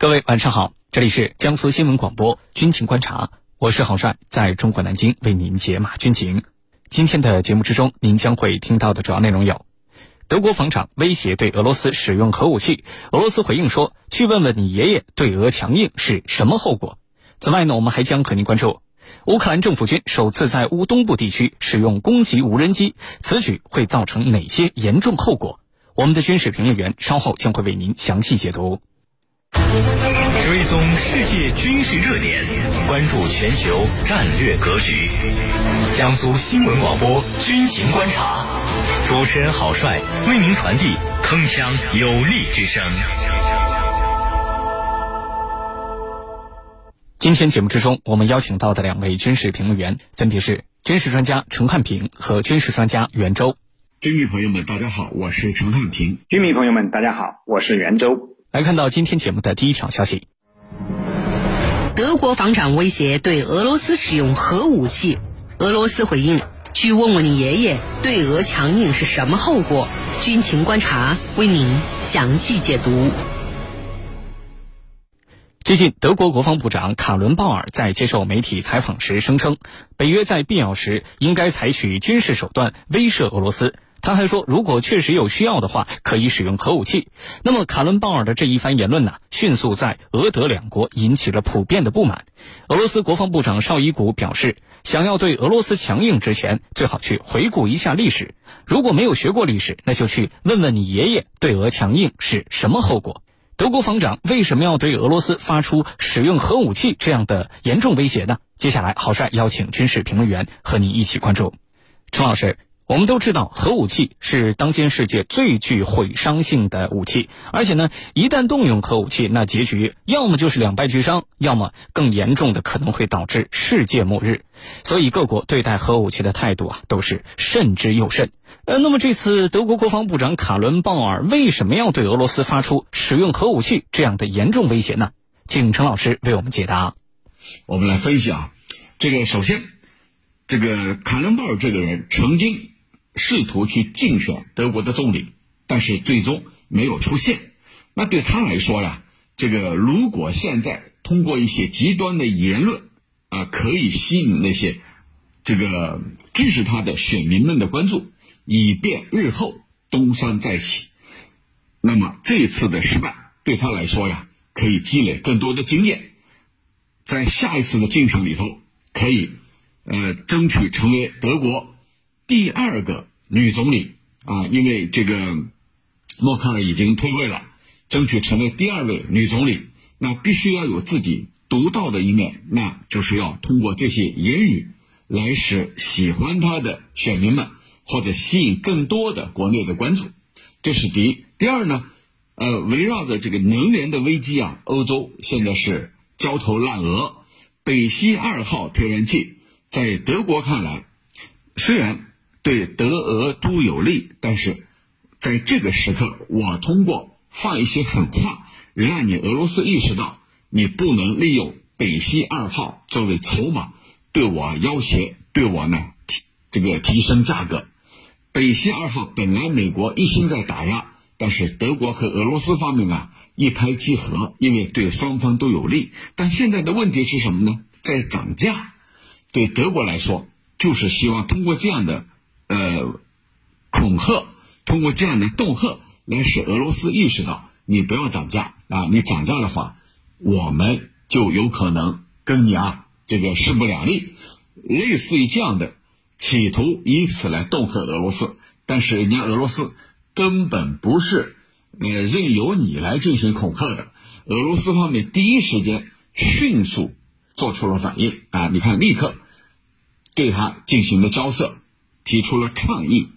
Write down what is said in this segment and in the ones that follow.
各位晚上好，这里是江苏新闻广播军情观察，我是郝帅，在中国南京为您解码军情。今天的节目之中，您将会听到的主要内容有：德国防长威胁对俄罗斯使用核武器，俄罗斯回应说：“去问问你爷爷，对俄强硬是什么后果？”此外呢，我们还将和您关注乌克兰政府军首次在乌东部地区使用攻击无人机，此举会造成哪些严重后果？我们的军事评论员稍后将会为您详细解读。追踪世界军事热点，关注全球战略格局。江苏新闻广播军情观察，主持人郝帅为您传递铿锵有力之声。今天节目之中，我们邀请到的两位军事评论员分别是军事专家陈汉平和军事专家袁周。军迷朋友们，大家好，我是陈汉平。军迷朋友们，大家好，我是袁周。来看到今天节目的第一条消息：德国防长威胁对俄罗斯使用核武器，俄罗斯回应：“去问问你爷爷，对俄强硬是什么后果？”军情观察为您详细解读。最近，德国国防部长卡伦鲍尔在接受媒体采访时声称，北约在必要时应该采取军事手段威慑俄罗斯。他还说，如果确实有需要的话，可以使用核武器。那么，卡伦鲍尔的这一番言论呢，迅速在俄德两国引起了普遍的不满。俄罗斯国防部长绍伊古表示，想要对俄罗斯强硬之前，最好去回顾一下历史。如果没有学过历史，那就去问问你爷爷对俄强硬是什么后果。德国防长为什么要对俄罗斯发出使用核武器这样的严重威胁呢？接下来，郝帅邀请军事评论员和你一起关注。陈老师，我们都知道核武器是当今世界最具毁伤性的武器，而且呢，一旦动用核武器，那结局要么就是两败俱伤，要么更严重的可能会导致世界末日。所以各国对待核武器的态度啊，都是慎之又慎。呃，那么这次德国国防部长卡伦鲍尔为什么要对俄罗斯发出使用核武器这样的严重威胁呢？请陈老师为我们解答。我们来分析啊，这个首先，这个卡伦鲍尔这个人曾经试图去竞选德国的总理，但是最终没有出现。那对他来说呀，这个如果现在通过一些极端的言论啊，可以吸引那些这个支持他的选民们的关注。以便日后东山再起，那么这次的失败对他来说呀，可以积累更多的经验，在下一次的竞选里头，可以呃争取成为德国第二个女总理啊，因为这个默克尔已经退位了，争取成为第二位女总理，那必须要有自己独到的一面，那就是要通过这些言语来使喜欢他的选民们。或者吸引更多的国内的关注，这是第一。第二呢，呃，围绕着这个能源的危机啊，欧洲现在是焦头烂额。北溪二号天然气在德国看来，虽然对德俄都有利，但是在这个时刻，我通过放一些狠话，让你俄罗斯意识到，你不能利用北溪二号作为筹码，对我要挟，对我呢提这个提升价格。北溪二号本来美国一心在打压，但是德国和俄罗斯方面啊一拍即合，因为对双方都有利。但现在的问题是什么呢？在涨价，对德国来说，就是希望通过这样的呃恐吓，通过这样的恫吓，来使俄罗斯意识到你不要涨价啊！你涨价的话，我们就有可能跟你啊这个势不两立，类似于这样的。企图以此来恫吓俄罗斯，但是人家俄罗斯根本不是呃任由你来进行恐吓的。俄罗斯方面第一时间迅速做出了反应啊！你看，立刻对他进行了交涉，提出了抗议。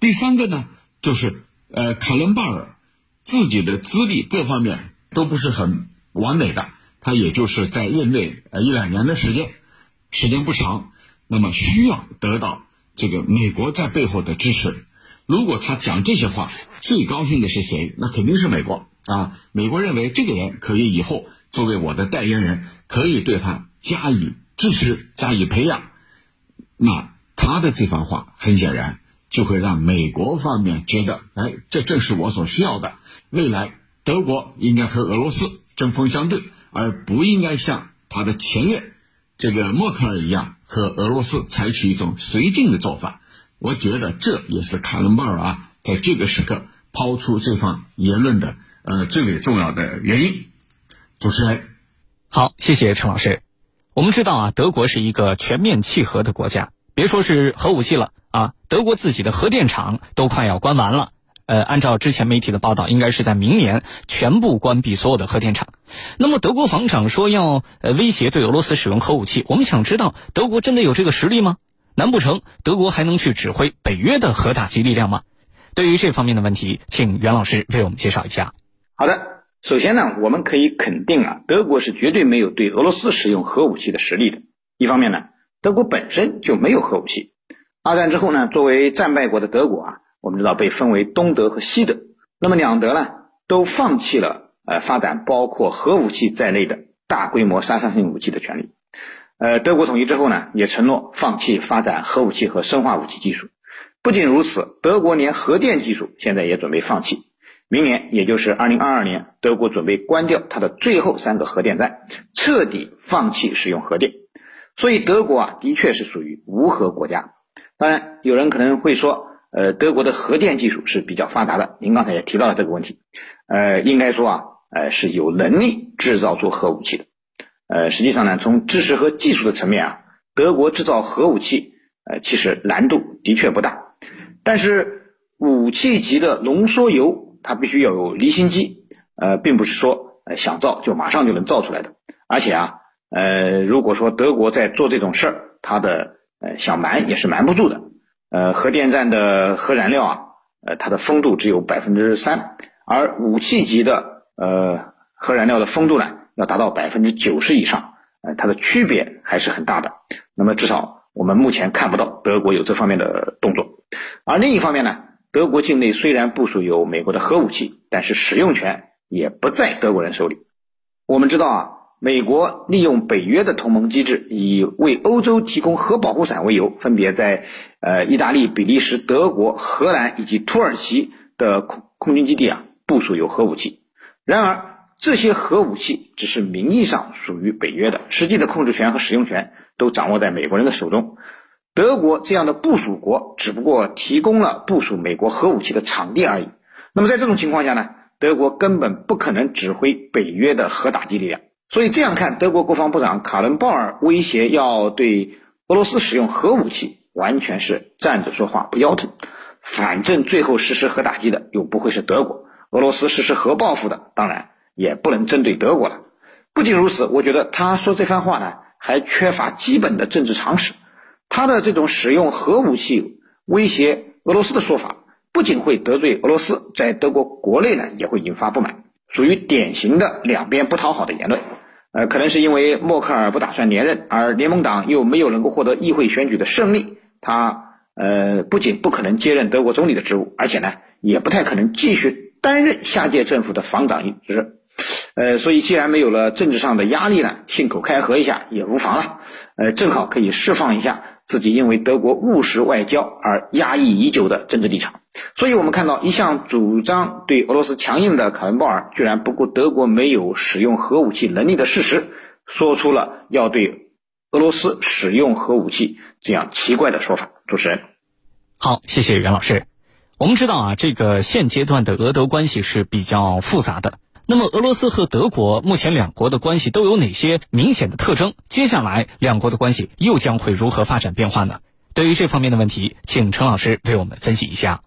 第三个呢，就是呃卡伦鲍尔自己的资历各方面都不是很完美的，他也就是在任内呃一两年的时间，时间不长。那么需要得到这个美国在背后的支持。如果他讲这些话，最高兴的是谁？那肯定是美国啊！美国认为这个人可以以后作为我的代言人，可以对他加以支持、加以培养。那他的这番话很显然就会让美国方面觉得，哎，这正是我所需要的。未来德国应该和俄罗斯针锋相对，而不应该像他的前任这个默克尔一样和俄罗斯采取一种绥靖的做法。我觉得这也是卡伦鲍尔啊在这个时刻抛出这番言论的呃最为重要的原因。主持人，好，谢谢陈老师。我们知道啊，德国是一个全面契合的国家，别说是核武器了啊，德国自己的核电厂都快要关完了。呃，按照之前媒体的报道，应该是在明年全部关闭所有的核电厂。那么德国防长说要呃威胁对俄罗斯使用核武器，我们想知道德国真的有这个实力吗？难不成德国还能去指挥北约的核打击力量吗？对于这方面的问题，请袁老师为我们介绍一下。好的。首先呢，我们可以肯定啊，德国是绝对没有对俄罗斯使用核武器的实力的。一方面呢，德国本身就没有核武器。二战之后呢，作为战败国的德国啊，我们知道被分为东德和西德。那么两德呢，都放弃了呃发展包括核武器在内的大规模杀伤性武器的权利。呃，德国统一之后呢，也承诺放弃发展核武器和生化武器技术。不仅如此，德国连核电技术现在也准备放弃。明年，也就是二零二二年，德国准备关掉它的最后三个核电站，彻底放弃使用核电。所以，德国啊，的确是属于无核国家。当然，有人可能会说，呃，德国的核电技术是比较发达的。您刚才也提到了这个问题，呃，应该说啊，呃，是有能力制造出核武器的。呃，实际上呢，从知识和技术的层面啊，德国制造核武器，呃，其实难度的确不大。但是，武器级的浓缩铀。它必须要有离心机，呃，并不是说呃想造就马上就能造出来的。而且啊，呃，如果说德国在做这种事儿，它的呃想瞒也是瞒不住的。呃，核电站的核燃料啊，呃，它的风度只有百分之三，而武器级的呃核燃料的风度呢，要达到百分之九十以上，呃，它的区别还是很大的。那么至少我们目前看不到德国有这方面的动作。而另一方面呢？德国境内虽然部署有美国的核武器，但是使用权也不在德国人手里。我们知道啊，美国利用北约的同盟机制，以为欧洲提供核保护伞为由，分别在呃意大利、比利时、德国、荷兰以及土耳其的空空军基地啊部署有核武器。然而，这些核武器只是名义上属于北约的，实际的控制权和使用权都掌握在美国人的手中。德国这样的部署国只不过提供了部署美国核武器的场地而已。那么在这种情况下呢，德国根本不可能指挥北约的核打击力量。所以这样看，德国国防部长卡伦鲍尔威胁要对俄罗斯使用核武器，完全是站着说话不腰疼。反正最后实施核打击的又不会是德国，俄罗斯实施核报复的当然也不能针对德国了。不仅如此，我觉得他说这番话呢，还缺乏基本的政治常识。他的这种使用核武器威胁俄罗斯的说法，不仅会得罪俄罗斯，在德国国内呢也会引发不满，属于典型的两边不讨好的言论。呃，可能是因为默克尔不打算连任，而联盟党又没有能够获得议会选举的胜利，他呃不仅不可能接任德国总理的职务，而且呢也不太可能继续担任下届政府的防长一职。呃，所以既然没有了政治上的压力呢，信口开河一下也无妨了。呃，正好可以释放一下自己因为德国务实外交而压抑已久的政治立场。所以我们看到，一向主张对俄罗斯强硬的卡伦鲍尔，居然不顾德国没有使用核武器能力的事实，说出了要对俄罗斯使用核武器这样奇怪的说法。主持人，好，谢谢袁老师。我们知道啊，这个现阶段的俄德关系是比较复杂的。那么，俄罗斯和德国目前两国的关系都有哪些明显的特征？接下来两国的关系又将会如何发展变化呢？对于这方面的问题，请陈老师为我们分析一下。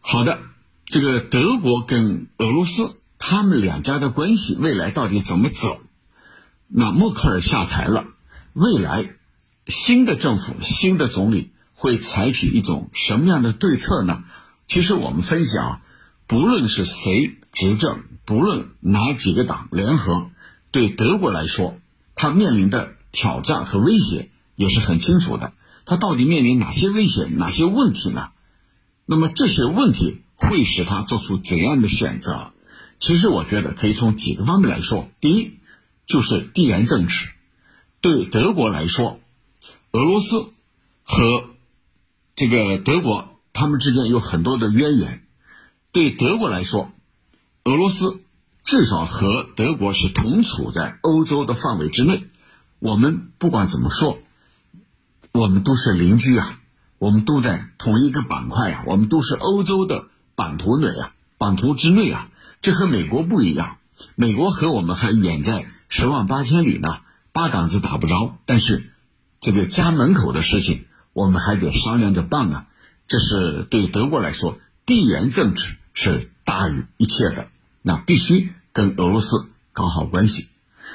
好的，这个德国跟俄罗斯他们两家的关系未来到底怎么走？那默克尔下台了，未来新的政府、新的总理会采取一种什么样的对策呢？其实我们分析啊，不论是谁执政。不论哪几个党联合，对德国来说，他面临的挑战和威胁也是很清楚的。他到底面临哪些威胁、哪些问题呢？那么这些问题会使他做出怎样的选择？其实我觉得可以从几个方面来说。第一，就是地缘政治。对德国来说，俄罗斯和这个德国他们之间有很多的渊源。对德国来说，俄罗斯至少和德国是同处在欧洲的范围之内。我们不管怎么说，我们都是邻居啊，我们都在同一个板块啊，我们都是欧洲的版图内啊，版图之内啊。这和美国不一样，美国和我们还远在十万八千里呢，八竿子打不着。但是，这个家门口的事情，我们还得商量着办啊。这是对德国来说，地缘政治是大于一切的，那必须跟俄罗斯搞好关系。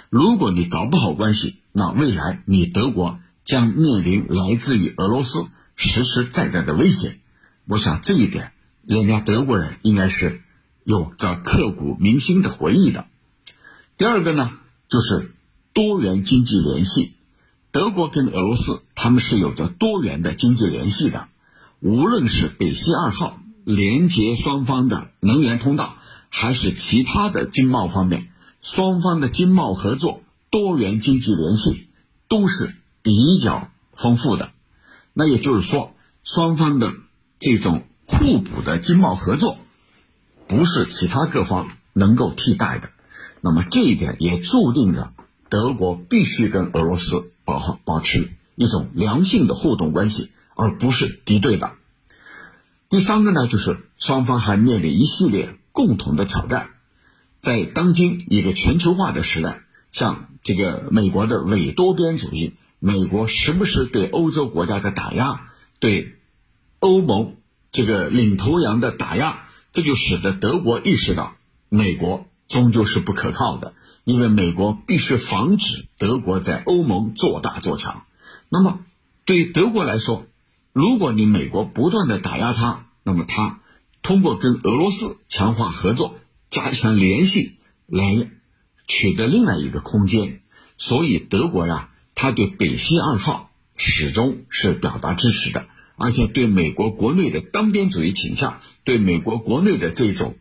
如果你搞不好关系，那未来你德国将面临来自于俄罗斯实实在在的威胁。我想这一点，人家德国人应该是有着刻骨铭心的回忆的。第二个呢，就是多元经济联系，德国跟俄罗斯他们是有着多元的经济联系的。无论是北溪二号连接双方的能源通道，还是其他的经贸方面，双方的经贸合作、多元经济联系都是比较丰富的。那也就是说，双方的这种互补的经贸合作，不是其他各方能够替代的。那么这一点也注定着德国必须跟俄罗斯保好保持一种良性的互动关系。而不是敌对的。第三个呢，就是双方还面临一系列共同的挑战。在当今一个全球化的时代，像这个美国的伪多边主义，美国时不时对欧洲国家的打压，对欧盟这个领头羊的打压，这就使得德国意识到，美国终究是不可靠的，因为美国必须防止德国在欧盟做大做强。那么，对德国来说，如果你美国不断的打压他，那么他通过跟俄罗斯强化合作、加强联系来取得另外一个空间。所以德国呀，他对北溪二号始终是表达支持的，而且对美国国内的单边主义倾向、对美国国内的这种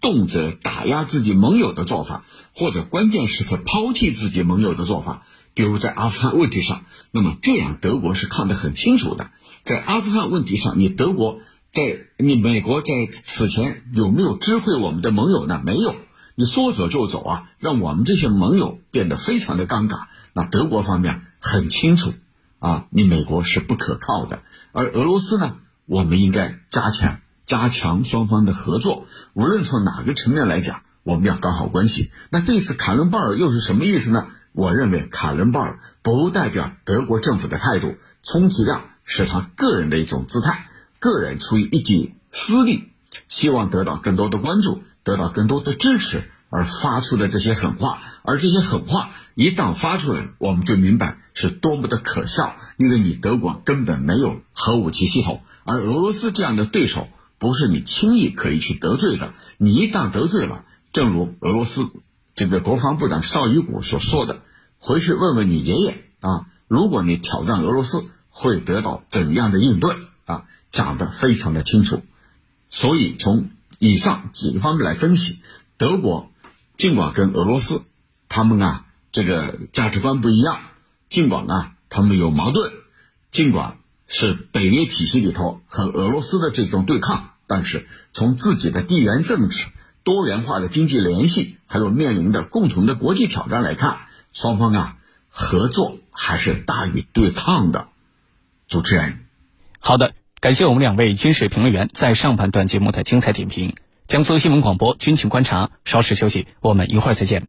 动辄打压自己盟友的做法，或者关键时刻抛弃自己盟友的做法，比如在阿富汗问题上，那么这样德国是看得很清楚的。在阿富汗问题上，你德国在你美国在此前有没有知会我们的盟友呢？没有，你说走就走啊，让我们这些盟友变得非常的尴尬。那德国方面很清楚啊，你美国是不可靠的。而俄罗斯呢，我们应该加强加强双方的合作，无论从哪个层面来讲，我们要搞好关系。那这次卡伦鲍尔又是什么意思呢？我认为卡伦鲍尔不代表德国政府的态度，充其量。是他个人的一种姿态，个人出于一己私利，希望得到更多的关注，得到更多的支持而发出的这些狠话，而这些狠话一旦发出来，我们就明白是多么的可笑，因为你德国根本没有核武器系统，而俄罗斯这样的对手不是你轻易可以去得罪的，你一旦得罪了，正如俄罗斯这个国防部长绍伊古所说的，回去问问你爷爷啊，如果你挑战俄罗斯。会得到怎样的应对啊？讲得非常的清楚，所以从以上几个方面来分析，德国尽管跟俄罗斯他们啊这个价值观不一样，尽管啊他们有矛盾，尽管是北约体系里头和俄罗斯的这种对抗，但是从自己的地缘政治、多元化的经济联系，还有面临的共同的国际挑战来看，双方啊合作还是大于对抗的。主持人，好的，感谢我们两位军事评论员在上半段节目的精彩点评。江苏新闻广播军情观察，稍事休息，我们一会儿再见。